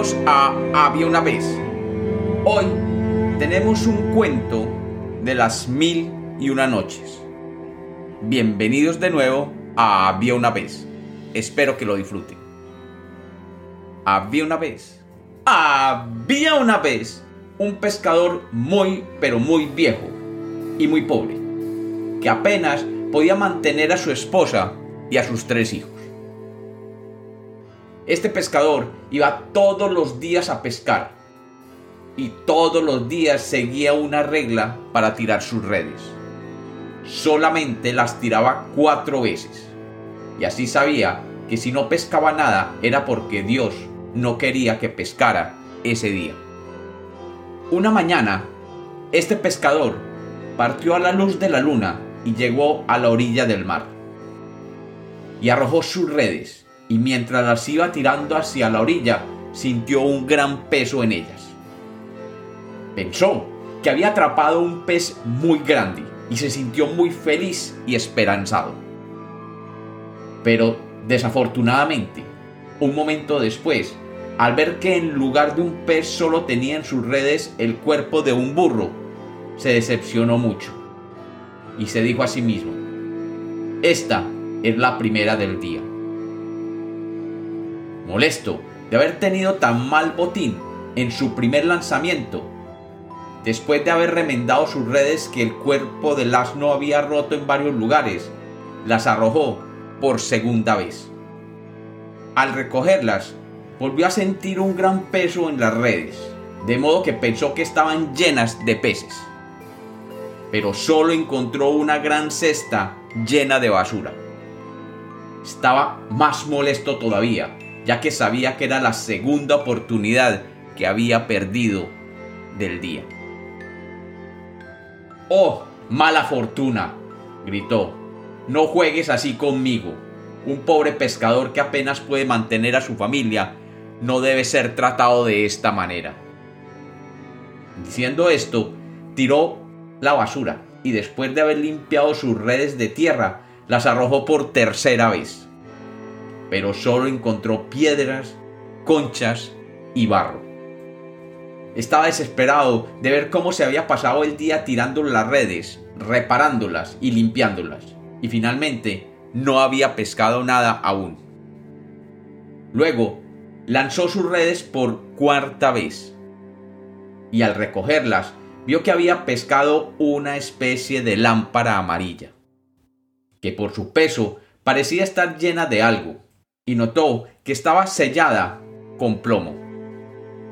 Bienvenidos a Había una vez. Hoy tenemos un cuento de las mil y una noches. Bienvenidos de nuevo a Había una vez. Espero que lo disfruten. Había una vez. Había una vez un pescador muy pero muy viejo y muy pobre, que apenas podía mantener a su esposa y a sus tres hijos. Este pescador iba todos los días a pescar y todos los días seguía una regla para tirar sus redes. Solamente las tiraba cuatro veces y así sabía que si no pescaba nada era porque Dios no quería que pescara ese día. Una mañana, este pescador partió a la luz de la luna y llegó a la orilla del mar. Y arrojó sus redes y mientras las iba tirando hacia la orilla, sintió un gran peso en ellas. Pensó que había atrapado un pez muy grande y se sintió muy feliz y esperanzado. Pero desafortunadamente, un momento después, al ver que en lugar de un pez solo tenía en sus redes el cuerpo de un burro, se decepcionó mucho y se dijo a sí mismo, esta es la primera del día molesto de haber tenido tan mal botín en su primer lanzamiento, después de haber remendado sus redes que el cuerpo del asno había roto en varios lugares, las arrojó por segunda vez. Al recogerlas, volvió a sentir un gran peso en las redes, de modo que pensó que estaban llenas de peces. Pero solo encontró una gran cesta llena de basura. Estaba más molesto todavía ya que sabía que era la segunda oportunidad que había perdido del día. ¡Oh, mala fortuna! gritó. No juegues así conmigo. Un pobre pescador que apenas puede mantener a su familia no debe ser tratado de esta manera. Diciendo esto, tiró la basura y después de haber limpiado sus redes de tierra, las arrojó por tercera vez pero solo encontró piedras, conchas y barro. Estaba desesperado de ver cómo se había pasado el día tirando las redes, reparándolas y limpiándolas, y finalmente no había pescado nada aún. Luego lanzó sus redes por cuarta vez, y al recogerlas vio que había pescado una especie de lámpara amarilla, que por su peso parecía estar llena de algo, y notó que estaba sellada con plomo,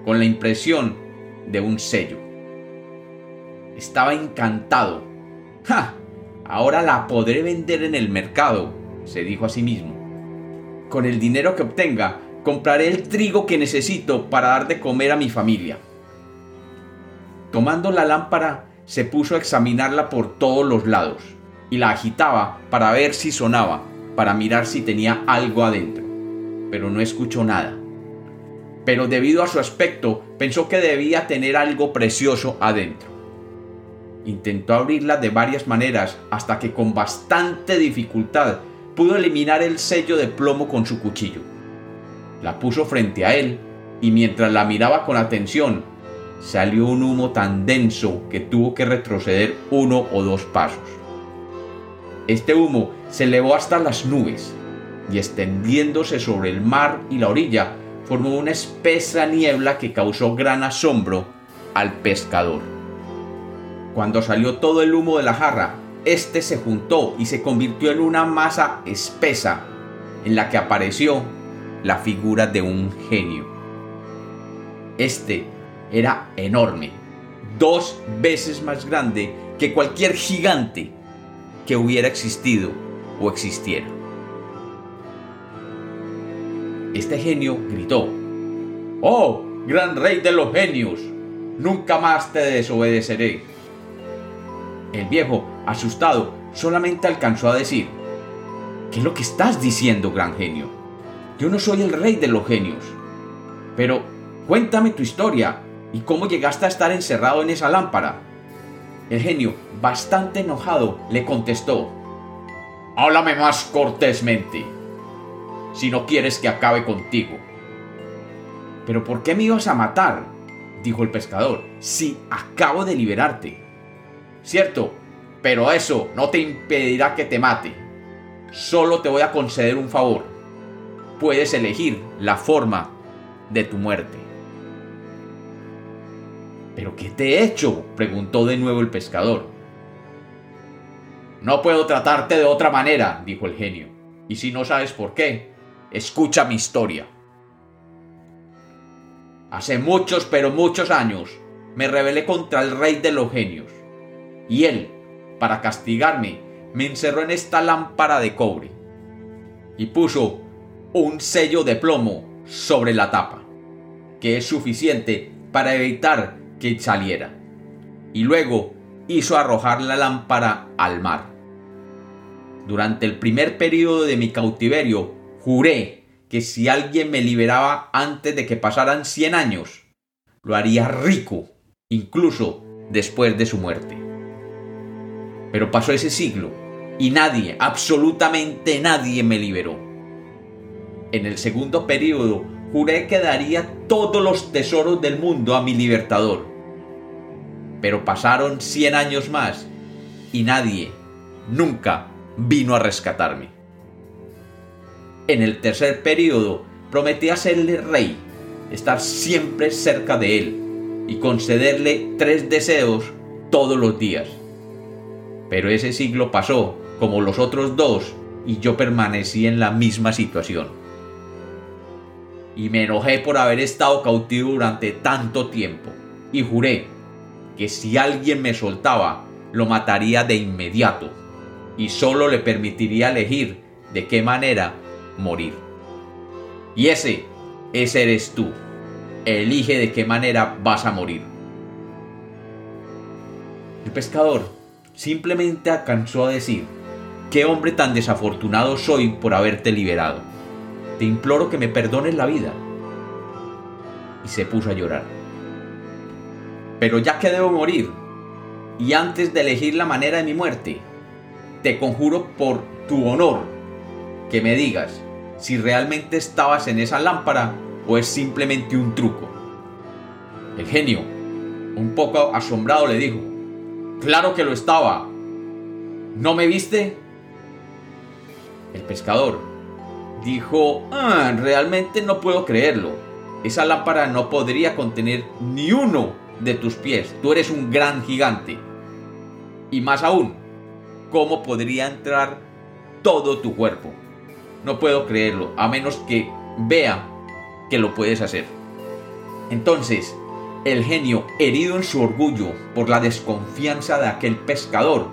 con la impresión de un sello. Estaba encantado. ¡Ja! Ahora la podré vender en el mercado, se dijo a sí mismo. Con el dinero que obtenga, compraré el trigo que necesito para dar de comer a mi familia. Tomando la lámpara, se puso a examinarla por todos los lados y la agitaba para ver si sonaba, para mirar si tenía algo adentro pero no escuchó nada. Pero debido a su aspecto, pensó que debía tener algo precioso adentro. Intentó abrirla de varias maneras hasta que con bastante dificultad pudo eliminar el sello de plomo con su cuchillo. La puso frente a él y mientras la miraba con atención, salió un humo tan denso que tuvo que retroceder uno o dos pasos. Este humo se elevó hasta las nubes y extendiéndose sobre el mar y la orilla, formó una espesa niebla que causó gran asombro al pescador. Cuando salió todo el humo de la jarra, éste se juntó y se convirtió en una masa espesa, en la que apareció la figura de un genio. Este era enorme, dos veces más grande que cualquier gigante que hubiera existido o existiera. Este genio gritó, ¡Oh, gran rey de los genios! Nunca más te desobedeceré. El viejo, asustado, solamente alcanzó a decir, ¿qué es lo que estás diciendo, gran genio? Yo no soy el rey de los genios. Pero cuéntame tu historia y cómo llegaste a estar encerrado en esa lámpara. El genio, bastante enojado, le contestó, Háblame más cortésmente si no quieres que acabe contigo. ¿Pero por qué me ibas a matar? dijo el pescador, si acabo de liberarte. Cierto, pero eso no te impedirá que te mate. Solo te voy a conceder un favor. Puedes elegir la forma de tu muerte. ¿Pero qué te he hecho? preguntó de nuevo el pescador. No puedo tratarte de otra manera, dijo el genio. Y si no sabes por qué, escucha mi historia. Hace muchos, pero muchos años, me rebelé contra el rey de los genios. Y él, para castigarme, me encerró en esta lámpara de cobre. Y puso un sello de plomo sobre la tapa, que es suficiente para evitar que saliera. Y luego hizo arrojar la lámpara al mar. Durante el primer periodo de mi cautiverio, juré que si alguien me liberaba antes de que pasaran 100 años, lo haría rico, incluso después de su muerte. Pero pasó ese siglo y nadie, absolutamente nadie me liberó. En el segundo periodo juré que daría todos los tesoros del mundo a mi libertador. Pero pasaron 100 años más y nadie, nunca, vino a rescatarme. En el tercer periodo prometí hacerle rey, estar siempre cerca de él y concederle tres deseos todos los días. Pero ese siglo pasó como los otros dos y yo permanecí en la misma situación. Y me enojé por haber estado cautivo durante tanto tiempo y juré que si alguien me soltaba, lo mataría de inmediato y solo le permitiría elegir de qué manera morir. Y ese, ese eres tú. Elige de qué manera vas a morir. El pescador simplemente alcanzó a decir, qué hombre tan desafortunado soy por haberte liberado. Te imploro que me perdones la vida. Y se puso a llorar. Pero ya que debo morir, y antes de elegir la manera de mi muerte, te conjuro por tu honor que me digas si realmente estabas en esa lámpara o es simplemente un truco. El genio, un poco asombrado, le dijo, Claro que lo estaba. ¿No me viste? El pescador dijo, ah, realmente no puedo creerlo. Esa lámpara no podría contener ni uno de tus pies. Tú eres un gran gigante. Y más aún, ¿cómo podría entrar todo tu cuerpo? No puedo creerlo, a menos que vea que lo puedes hacer. Entonces, el genio, herido en su orgullo por la desconfianza de aquel pescador,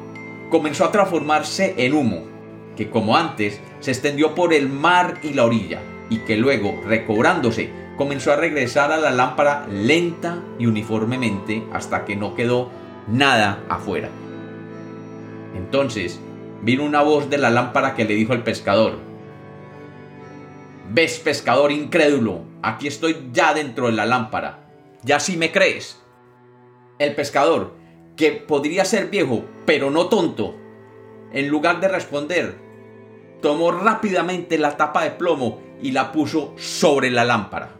comenzó a transformarse en humo, que como antes se extendió por el mar y la orilla, y que luego, recobrándose, comenzó a regresar a la lámpara lenta y uniformemente hasta que no quedó nada afuera. Entonces vino una voz de la lámpara que le dijo al pescador, Ves, pescador incrédulo, aquí estoy ya dentro de la lámpara. ¿Ya sí me crees? El pescador, que podría ser viejo, pero no tonto, en lugar de responder, tomó rápidamente la tapa de plomo y la puso sobre la lámpara.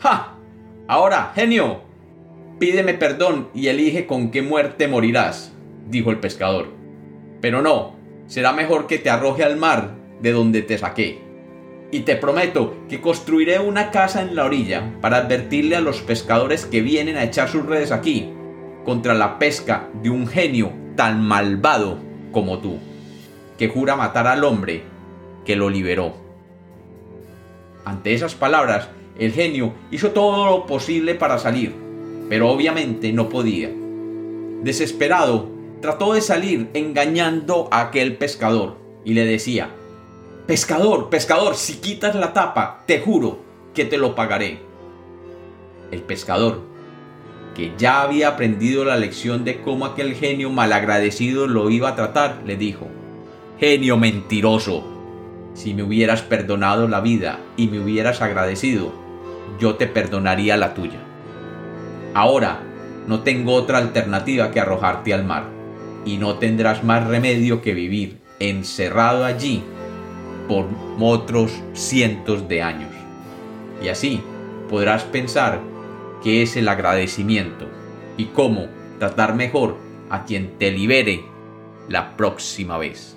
¡Ja! Ahora, genio, pídeme perdón y elige con qué muerte morirás, dijo el pescador. Pero no, será mejor que te arroje al mar de donde te saqué y te prometo que construiré una casa en la orilla para advertirle a los pescadores que vienen a echar sus redes aquí contra la pesca de un genio tan malvado como tú, jura matar al hombre que lo liberó. Ante esas palabras, el genio hizo todo lo posible para salir, pero obviamente no podía. Desesperado, trató de salir engañando a aquel pescador y le decía, Pescador, pescador, si quitas la tapa, te juro que te lo pagaré. El pescador, que ya había aprendido la lección de cómo aquel genio malagradecido lo iba a tratar, le dijo, Genio mentiroso, si me hubieras perdonado la vida y me hubieras agradecido, yo te perdonaría la tuya. Ahora no tengo otra alternativa que arrojarte al mar, y no tendrás más remedio que vivir encerrado allí por otros cientos de años. Y así podrás pensar qué es el agradecimiento y cómo tratar mejor a quien te libere la próxima vez.